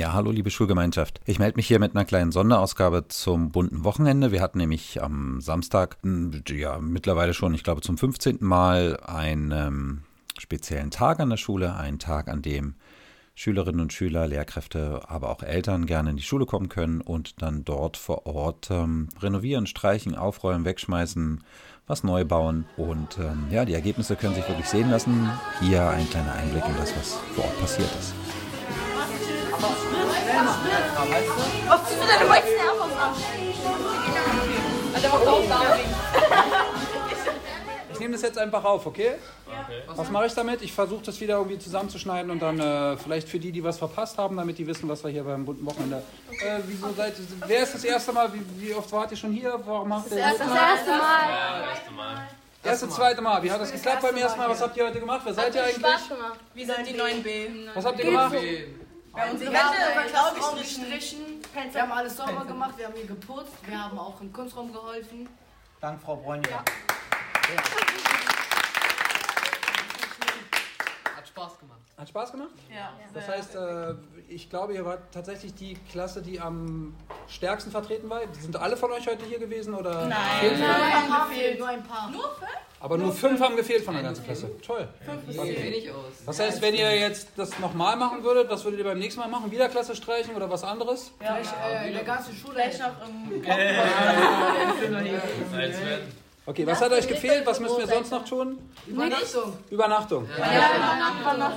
Ja, hallo liebe Schulgemeinschaft. Ich melde mich hier mit einer kleinen Sonderausgabe zum bunten Wochenende. Wir hatten nämlich am Samstag, ja mittlerweile schon, ich glaube zum 15. Mal einen ähm, speziellen Tag an der Schule, einen Tag, an dem Schülerinnen und Schüler, Lehrkräfte, aber auch Eltern gerne in die Schule kommen können und dann dort vor Ort ähm, renovieren, streichen, aufräumen, wegschmeißen, was neu bauen. Und ähm, ja, die Ergebnisse können sich wirklich sehen lassen. Hier ein kleiner Einblick in das, was vor Ort passiert ist. Was tust du denn? Du wolltest Servus Ich nehme das jetzt einfach auf, okay? Was mache ich damit? Ich versuche das wieder irgendwie zusammenzuschneiden und dann äh, vielleicht für die, die was verpasst haben, damit die wissen, was wir hier beim bunten Wochenende. Äh, wieso seid, wer ist das erste Mal? Wie, wie oft wart ihr schon hier? Warum macht ihr das, das erste Mal? Das erste Mal. Erste, zweite Mal. Wie hat das geklappt beim ersten Mal? Was habt ihr heute gemacht? Wer seid ihr eigentlich? Spaß gemacht. Wir sind die 9B. Was habt ihr gemacht? Bei uns die ganze Verkaufsraum gestrichen. Wir haben alles sauber gemacht, wir haben hier geputzt, wir haben auch im Kunstraum geholfen. Danke, Frau Bräunje. Ja. Ja. Spaß gemacht. Hat Spaß gemacht? Ja. Das heißt, äh, ich glaube, ihr wart tatsächlich die Klasse, die am stärksten vertreten war. Sind alle von euch heute hier gewesen? Oder Nein. Fehlen Nur vielleicht? ein paar fehlen, nur ein paar. Aber nur fünf haben gefehlt von der ganzen Klasse. Toll. Sieht wenig aus. Das heißt, wenn ihr jetzt das nochmal machen würdet, was würdet ihr beim nächsten Mal machen? Wieder Klasse streichen oder was anderes? Vielleicht äh, in der ganzen Schule. Vielleicht noch im Okay, was hat euch gefehlt? Was müssen wir sonst noch tun? Übernachtung. Übernachtung.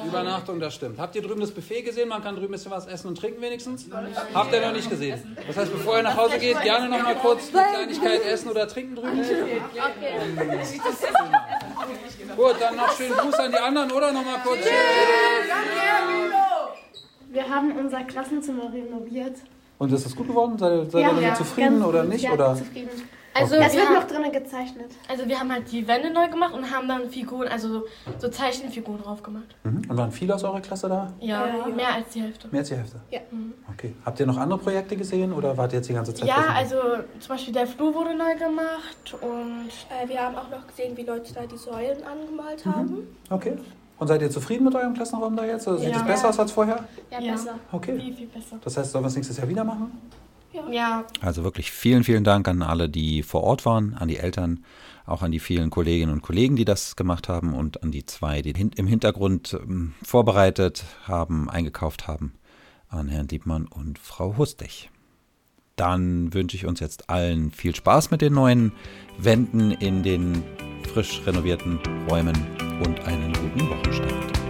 Übernachtung, das stimmt. Habt ihr drüben das Buffet gesehen? Man kann drüben ein bisschen was essen und trinken wenigstens? Habt ihr noch nicht gesehen? Das heißt, bevor ihr nach Hause geht, gerne noch mal kurz eine Kleinigkeit essen oder trinken drüben. Gut, dann noch schönen Gruß an die anderen, oder? Noch mal kurz. Wir haben unser Klassenzimmer renoviert. Und ist das gut geworden? Seid ihr, seid Ja, ihr damit ja, zufrieden ganz oder nicht? ja, Oder? zufrieden. Also, Es wir wird haben, noch drinnen gezeichnet. also wir haben halt die Wände neu gemacht und haben dann Figuren, also so Zeichenfiguren drauf gemacht. Mhm. Und waren viele aus eurer Klasse da? Ja, Ja. mehr als die Hälfte. Mehr als die Hälfte? Ja. Okay. Habt ihr noch andere Projekte gesehen oder wart ihr jetzt die ganze Zeit? Ja, im- also zum Beispiel der Flur wurde neu gemacht und Äh, wir haben auch noch gesehen, wie Leute da die Säulen angemalt haben. Okay. Und seid ihr zufrieden mit eurem Klassenraum da jetzt? Also Sieht Ja. es besser aus als vorher? Ja, Ja. besser. Okay. viel, viel besser. Das heißt, sollen wir es nächstes Jahr wieder machen? Ja, Also wirklich vielen, vielen Dank an alle, die vor Ort waren, an die Eltern, auch an die vielen Kolleginnen und Kollegen, die das gemacht haben und an die zwei, die hin- im Hintergrund ähm, vorbereitet haben, eingekauft haben, an Herrn Diebmann und Frau Hustig. Dann wünsche ich uns jetzt allen viel Spaß mit den neuen Wänden in den frisch renovierten Räumen und einen guten Wochenstart.